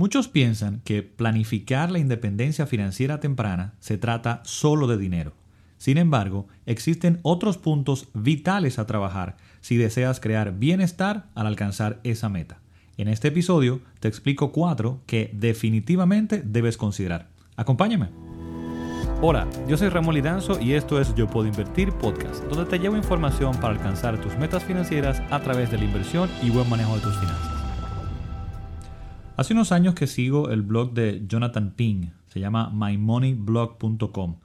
Muchos piensan que planificar la independencia financiera temprana se trata solo de dinero. Sin embargo, existen otros puntos vitales a trabajar si deseas crear bienestar al alcanzar esa meta. En este episodio te explico cuatro que definitivamente debes considerar. Acompáñame. Hola, yo soy Ramón Lidanzo y esto es Yo Puedo Invertir Podcast, donde te llevo información para alcanzar tus metas financieras a través de la inversión y buen manejo de tus finanzas. Hace unos años que sigo el blog de Jonathan Ping, se llama mymoneyblog.com,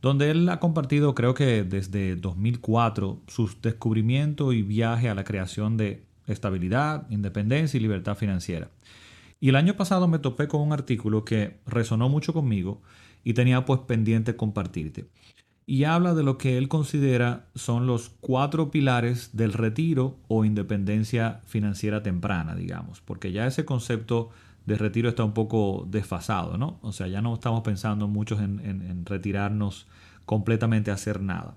donde él ha compartido, creo que desde 2004, sus descubrimientos y viaje a la creación de estabilidad, independencia y libertad financiera. Y el año pasado me topé con un artículo que resonó mucho conmigo y tenía pues pendiente compartirte y habla de lo que él considera son los cuatro pilares del retiro o independencia financiera temprana, digamos, porque ya ese concepto de retiro está un poco desfasado, ¿no? O sea, ya no estamos pensando muchos en, en retirarnos completamente a hacer nada.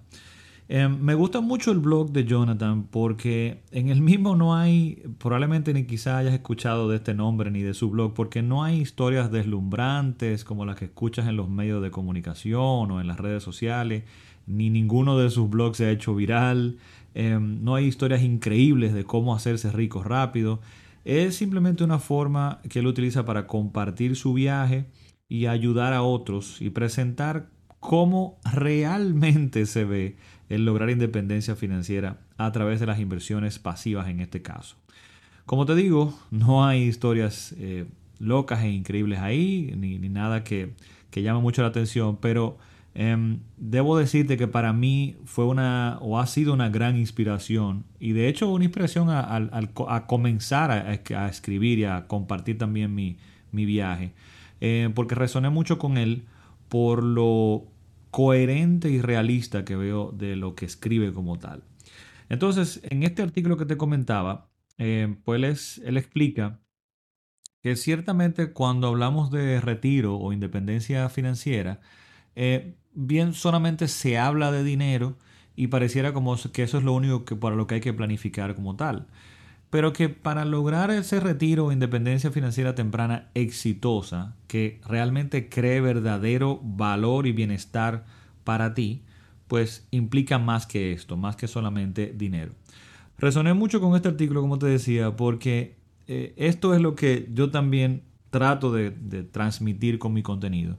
Em, me gusta mucho el blog de Jonathan porque en el mismo no hay, probablemente ni quizá hayas escuchado de este nombre ni de su blog, porque no hay historias deslumbrantes como las que escuchas en los medios de comunicación o en las redes sociales, ni ninguno de sus blogs se ha hecho viral, em, no hay historias increíbles de cómo hacerse rico rápido, es simplemente una forma que él utiliza para compartir su viaje y ayudar a otros y presentar cómo realmente se ve el lograr independencia financiera a través de las inversiones pasivas en este caso. Como te digo, no hay historias eh, locas e increíbles ahí, ni, nada que, que, llame mucho la atención, pero em, debo decirte que para mí fue una o ha sido una gran inspiración y de hecho una inspiración a, comenzar a, escribir y a compartir también mi, viaje, eh, porque resoné mucho con él por lo coherente y realista que veo de lo que escribe como tal. Entonces, en este artículo que te comentaba, eh, pues él, explica que ciertamente cuando hablamos de retiro o independencia financiera, eh, bien solamente se habla de dinero y pareciera como que eso es lo único que para lo que hay que planificar como tal pero que para lograr ese retiro o independencia financiera temprana exitosa, que realmente cree verdadero valor y bienestar para ti, pues implica más que esto, más que solamente dinero. Resoné mucho con este artículo, como te decía, porque eh, esto es lo que yo también trato de, transmitir con mi contenido,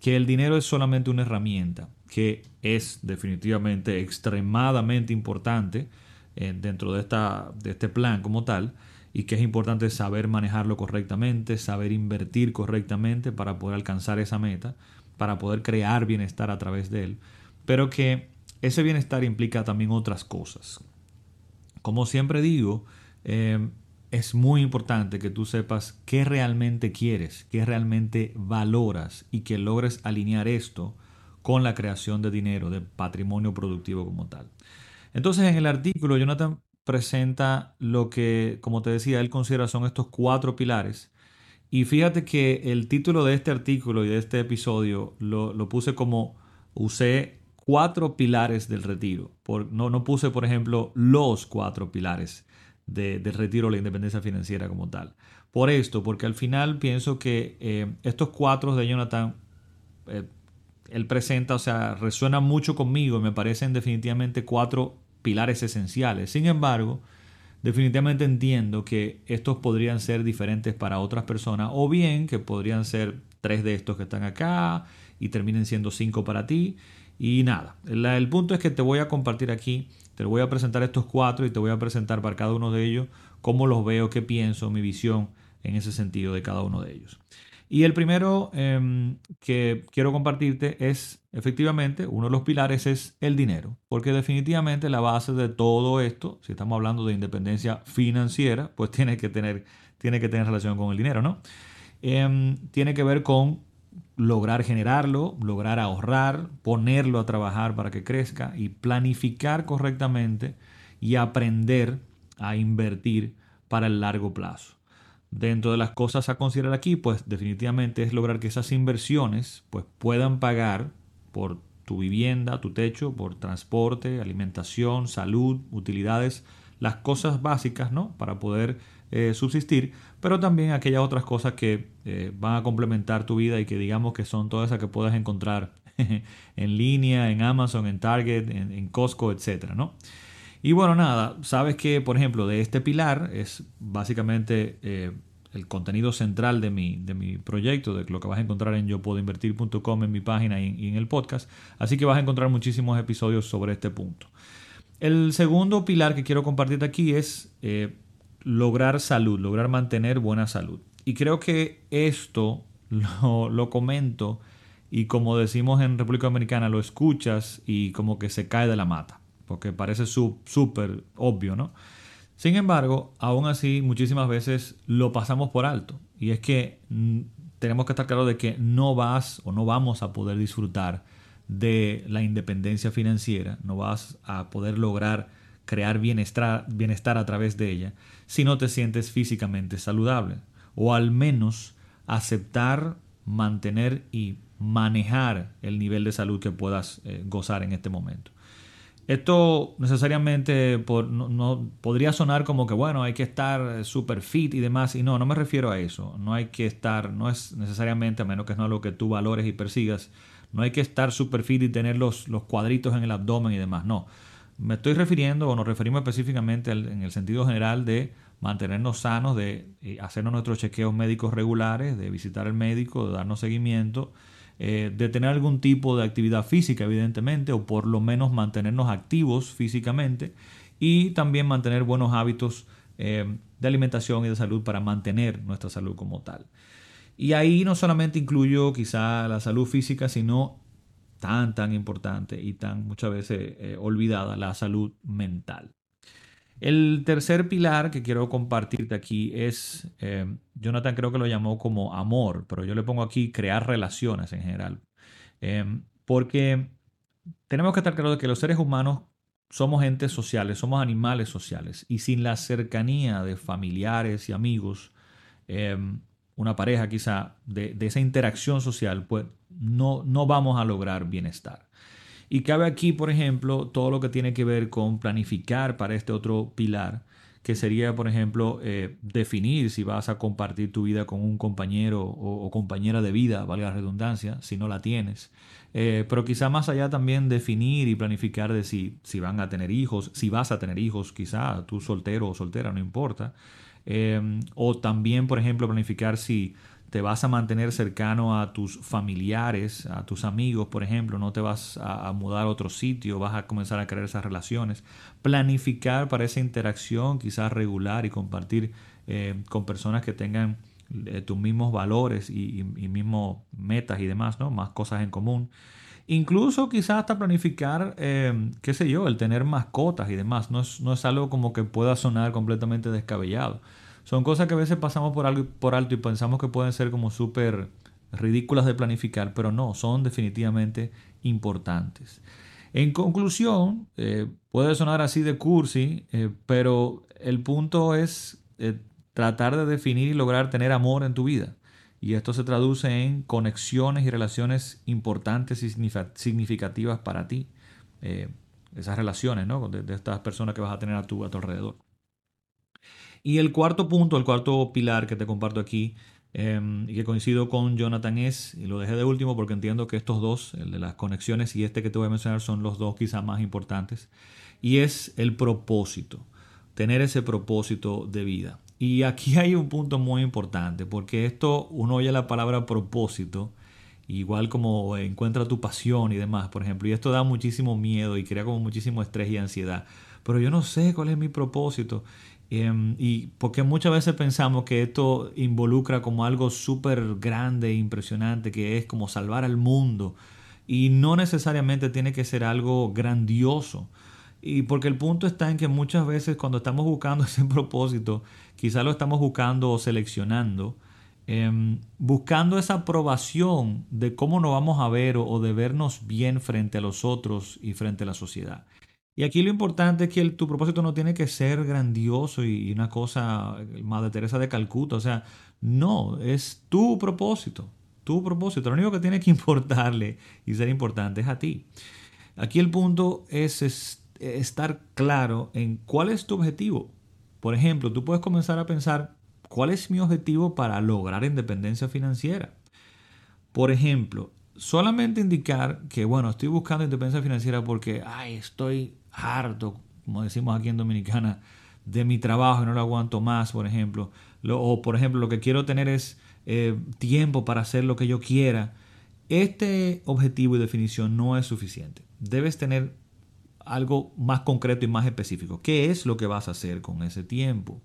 que el dinero es solamente una herramienta, que es definitivamente extremadamente importante, eh, dentro de, esta, de este plan como tal y que es importante saber manejarlo correctamente, saber invertir correctamente para poder alcanzar esa meta, para poder crear bienestar a través de él, pero que ese bienestar implica también otras cosas. Como siempre digo, eh, es muy importante que tú sepas qué realmente quieres, qué realmente valoras y que logres alinear esto con la creación de dinero, de patrimonio productivo como tal. Entonces, en el artículo, Jonathan presenta lo que, como te decía, él considera son estos cuatro pilares. Y fíjate que el título de este artículo y de este episodio lo, puse como usé cuatro pilares del retiro. No, no puse, por ejemplo, los cuatro pilares del retiro la independencia financiera como tal. Por esto, porque al final pienso que eh, estos cuatro de Jonathan eh, él presenta, o sea, resuena mucho conmigo y me parecen definitivamente cuatro pilares esenciales. Sin embargo, definitivamente entiendo que estos podrían ser diferentes para otras personas o bien que podrían ser tres de estos que están acá y terminen siendo cinco para ti. Y nada, el punto es que te voy a compartir aquí, te voy a presentar estos cuatro y te voy a presentar para cada uno de ellos cómo los veo, qué pienso, mi visión en ese sentido de cada uno de ellos. Y el primero em, que quiero compartirte es, efectivamente, uno de los pilares es el dinero, porque definitivamente la base de todo esto, si estamos hablando de independencia financiera, pues tiene que tener, tiene que tener relación con el dinero, ¿no? Em, tiene que ver con lograr generarlo, lograr ahorrar, ponerlo a trabajar para que crezca y planificar correctamente y aprender a invertir para el largo plazo. Dentro de las cosas a considerar aquí, pues definitivamente es lograr que esas inversiones pues, puedan pagar por tu vivienda, tu techo, por transporte, alimentación, salud, utilidades, las cosas básicas, ¿no? Para poder eh, subsistir, pero también aquellas otras cosas que eh, van a complementar tu vida y que digamos que son todas esas que puedes encontrar en línea, en Amazon, en Target, en, Costco, etc. ¿no? Y bueno, nada, sabes que, por ejemplo, de este pilar es básicamente eh, el contenido central de mi, de mi proyecto, de lo que vas a encontrar en yo puedo invertir.com en mi página y, en el podcast. Así que vas a encontrar muchísimos episodios sobre este punto. El segundo pilar que quiero compartirte aquí es eh, lograr salud, lograr mantener buena salud. Y creo que esto lo, lo comento y como decimos en República Dominicana, lo escuchas y como que se cae de la mata, porque parece súper obvio, ¿no? Sin embargo, aún así muchísimas veces lo pasamos por alto y es que mm, tenemos que estar claros de que no vas o no vamos a poder disfrutar de la independencia financiera, no vas a poder lograr crear bienestar, bienestar a través de ella si no te sientes físicamente saludable o al menos aceptar, mantener y manejar el nivel de salud que puedas eh, gozar en este momento. Esto necesariamente no, podría sonar como que, bueno, hay que estar super fit y demás. Y no, no me refiero a eso. No hay que estar, no es necesariamente, a menos que no es lo que tú valores y persigas, no hay que estar super fit y tener los, los cuadritos en el abdomen y demás. No. Me estoy refiriendo o nos referimos específicamente en el sentido general de mantenernos sanos, de eh, hacernos nuestros chequeos médicos regulares, de visitar al médico, de darnos seguimiento eh, de tener algún tipo de actividad física, evidentemente, o por lo menos mantenernos activos físicamente y también mantener buenos hábitos eh, de alimentación y de salud para mantener nuestra salud como tal. Y ahí no solamente incluyo quizá la salud física, sino tan, tan importante y tan muchas veces eh, olvidada, la salud mental. El tercer pilar que quiero compartirte aquí es, eh, Jonathan creo que lo llamó como amor, pero yo le pongo aquí crear relaciones en general. Eh, porque tenemos que estar claros de que los seres humanos somos entes sociales, somos animales sociales y sin la cercanía de familiares y amigos, eh, una pareja quizá, de, de, esa interacción social, pues no, no vamos a lograr bienestar. Y cabe aquí, por ejemplo, todo lo que tiene que ver con planificar para este otro pilar, que sería, por ejemplo, eh, definir si vas a compartir tu vida con un compañero o, compañera de vida, valga la redundancia, si no la tienes. Eh, pero quizá más allá también definir y planificar de si, si van a tener hijos, si vas a tener hijos, quizá tú soltero o soltera, no importa. Eh, o también, por ejemplo, planificar si te vas a mantener cercano a tus familiares, a tus amigos, por ejemplo, no te vas a, mudar a otro sitio, vas a comenzar a crear esas relaciones. Planificar para esa interacción quizás regular y compartir eh, con personas que tengan eh, tus mismos valores y, mismos metas y demás, ¿no? Más cosas en común. Incluso quizás hasta planificar, eh, qué sé yo, el tener mascotas y demás. No es, no es algo como que pueda sonar completamente descabellado. Son cosas que a veces pasamos por, algo, por alto y pensamos que pueden ser como súper ridículas de planificar, pero no, son definitivamente importantes. En conclusión, eh, puede sonar así de cursi, eh, pero el punto es eh, tratar de definir y lograr tener amor en tu vida. Y esto se traduce en conexiones y relaciones importantes y significativas para ti. esas relaciones, ¿no? De, de, estas personas que vas a tener a tu, a tu alrededor. Y el cuarto punto, el cuarto pilar que te comparto aquí, em, y que coincido con Jonathan es, y lo dejé de último porque entiendo que estos dos, el de las conexiones y este que te voy a mencionar, son los dos quizás más importantes, y es el propósito, tener ese propósito de vida. Y aquí hay un punto muy importante, porque esto uno oye la palabra propósito, igual como encuentra tu pasión y demás, por ejemplo, y esto da muchísimo miedo y crea como muchísimo estrés y ansiedad. Pero yo no sé cuál es mi propósito. Em, y porque muchas veces pensamos que esto involucra como algo súper grande e impresionante, que es como salvar al mundo. Y no necesariamente tiene que ser algo grandioso. Y porque el punto está en que muchas veces cuando estamos buscando ese propósito, quizás lo estamos buscando o seleccionando, em, buscando esa aprobación de cómo nos vamos a ver o de vernos bien frente a los otros y frente a la sociedad. Y aquí lo importante es que tu propósito no tiene que ser grandioso y, una cosa, Madre Teresa de Calcuta, o sea, no, es tu propósito, tu propósito. Lo único que tiene que importarle y ser importante es a ti. Aquí el punto es, es estar claro en cuál es tu objetivo. Por ejemplo, tú puedes comenzar a pensar, ¿cuál es mi objetivo para lograr independencia financiera? Por ejemplo, solamente indicar que, bueno, estoy buscando independencia financiera porque, ay, estoy harto, como decimos aquí en Dominicana, de mi trabajo y no lo aguanto más, por ejemplo. o, por ejemplo, lo que quiero tener es eh, tiempo para hacer lo que yo quiera. Este objetivo y definición no es suficiente. Debes tener algo más concreto y más específico. ¿Qué es lo que vas a hacer con ese tiempo?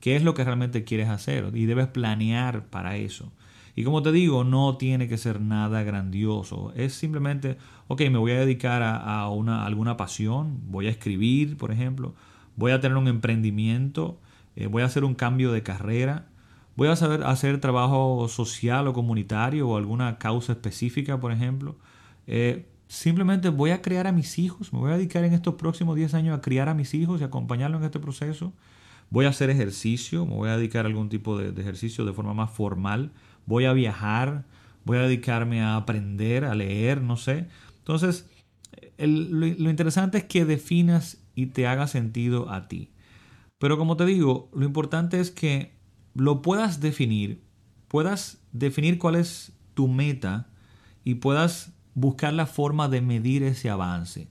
¿Qué es lo que realmente quieres hacer? Y debes planear para eso. Y como te digo, no tiene que ser nada grandioso. Es simplemente, ok, me voy a dedicar a, una, alguna pasión, voy a escribir, por ejemplo, voy a tener un emprendimiento, eh, voy a hacer un cambio de carrera, voy a saber hacer trabajo social o comunitario o alguna causa específica, por ejemplo. Eh, simplemente voy a criar a mis hijos, me voy a dedicar en estos próximos 10 años a criar a mis hijos y acompañarlos en este proceso. Voy a hacer ejercicio, me voy a dedicar a algún tipo de ejercicio de forma más formal voy a viajar, voy a dedicarme a aprender, a leer, no sé. Entonces, lo, interesante es que definas y te haga sentido a ti. Pero como te digo, lo importante es que lo puedas definir, puedas definir cuál es tu meta y puedas buscar la forma de medir ese avance.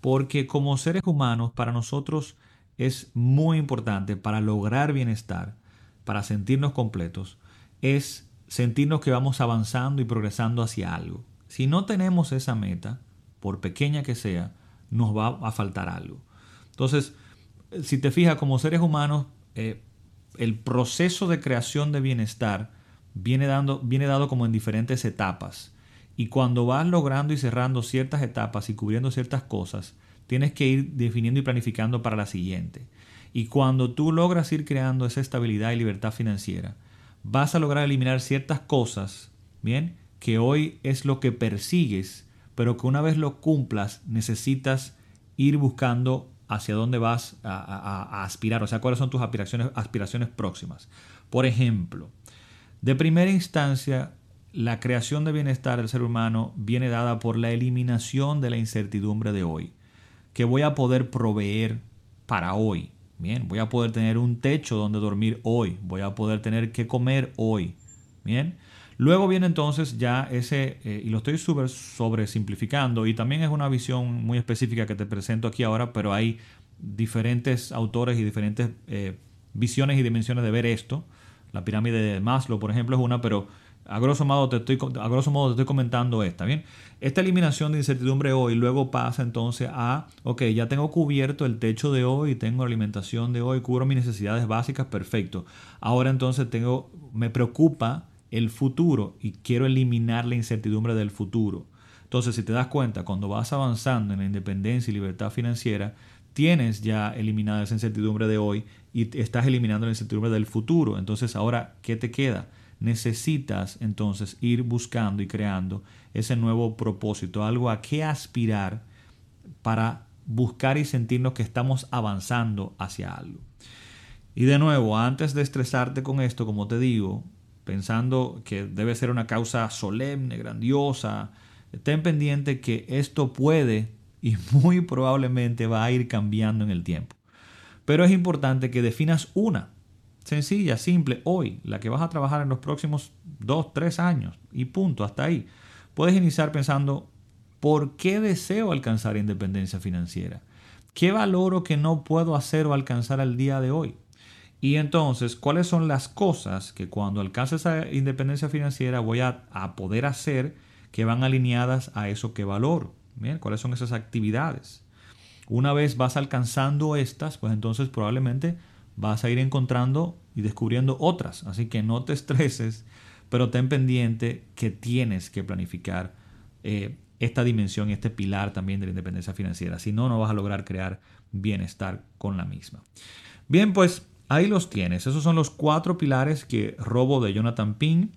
Porque como seres humanos, para nosotros es muy importante para lograr bienestar, para sentirnos completos, es sentirnos que vamos avanzando y progresando hacia algo. Si no tenemos esa meta, por pequeña que sea, nos va a faltar algo. Entonces, si te fijas, como seres humanos, eh, el proceso de creación de bienestar viene, dando, viene dado como en diferentes etapas. Y cuando vas logrando y cerrando ciertas etapas y cubriendo ciertas cosas, tienes que ir definiendo y planificando para la siguiente. Y cuando tú logras ir creando esa estabilidad y libertad financiera, vas a lograr eliminar ciertas cosas, ¿bien? Que hoy es lo que persigues, pero que una vez lo cumplas necesitas ir buscando hacia dónde vas a, aspirar, o sea, cuáles son tus aspiraciones, aspiraciones próximas. Por ejemplo, de primera instancia, la creación de bienestar del ser humano viene dada por la eliminación de la incertidumbre de hoy, que voy a poder proveer para hoy, Bien, voy a poder tener un techo donde dormir hoy, voy a poder tener que comer hoy. Bien, luego viene entonces ya ese, eh, y lo estoy súper sobre simplificando, y también es una visión muy específica que te presento aquí ahora, pero hay diferentes autores y diferentes eh, visiones y dimensiones de ver esto. La pirámide de Maslow, por ejemplo, es una, pero a grosso modo te estoy, te estoy comentando esta, ¿bien? Esta eliminación de incertidumbre hoy luego pasa entonces a, ok, ya tengo cubierto el techo de hoy, tengo la alimentación de hoy, cubro mis necesidades básicas, perfecto. Ahora entonces tengo, me preocupa el futuro y quiero eliminar la incertidumbre del futuro. Entonces, si te das cuenta, cuando vas avanzando en la independencia y libertad financiera, tienes ya eliminada esa incertidumbre de hoy y estás eliminando la incertidumbre del futuro. Entonces, ahora, ¿qué te queda? Necesitas entonces ir buscando y creando ese nuevo propósito, algo a qué aspirar para buscar y sentirnos que estamos avanzando hacia algo. Y de nuevo, antes de estresarte con esto, como te digo, pensando que debe ser una causa solemne, grandiosa, ten pendiente que esto puede y muy probablemente va a ir cambiando en el tiempo. Pero es importante que definas una sencilla, simple, hoy, la que vas a trabajar en los próximos dos, tres años y punto, hasta ahí. Puedes iniciar pensando, ¿por qué deseo alcanzar independencia financiera? ¿Qué valoro que no puedo hacer o alcanzar al día de hoy? Y entonces, ¿cuáles son las cosas que cuando alcance esa independencia financiera voy a, poder hacer que van alineadas a eso que valoro? ¿Cuáles son esas actividades? Una vez vas alcanzando estas, pues entonces probablemente vas a ir encontrando y descubriendo otras. Así que no te estreses, pero ten pendiente que tienes que planificar eh, esta dimensión este pilar también de la independencia financiera. Si no, no vas a lograr crear bienestar con la misma. Bien, pues ahí los tienes. Esos son los cuatro pilares que robo de Jonathan Ping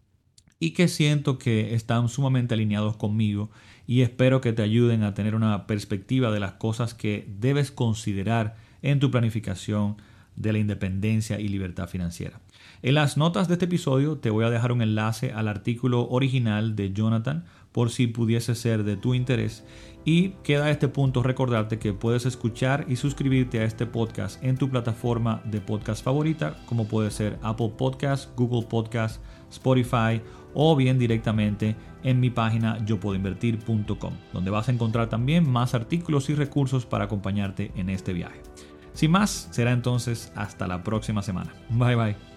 y que siento que están sumamente alineados conmigo y espero que te ayuden a tener una perspectiva de las cosas que debes considerar en tu planificación de la independencia y libertad financiera. En las notas de este episodio te voy a dejar un enlace al artículo original de Jonathan por si pudiese ser de tu interés. Y queda a este punto recordarte que puedes escuchar y suscribirte a este podcast en tu plataforma de podcast favorita, como puede ser Apple Podcast, Google Podcast, Spotify o bien directamente en mi página yopuedoinvertir.com, donde vas a encontrar también más artículos y recursos para acompañarte en este viaje. Sin más, será entonces hasta la próxima semana. Bye bye.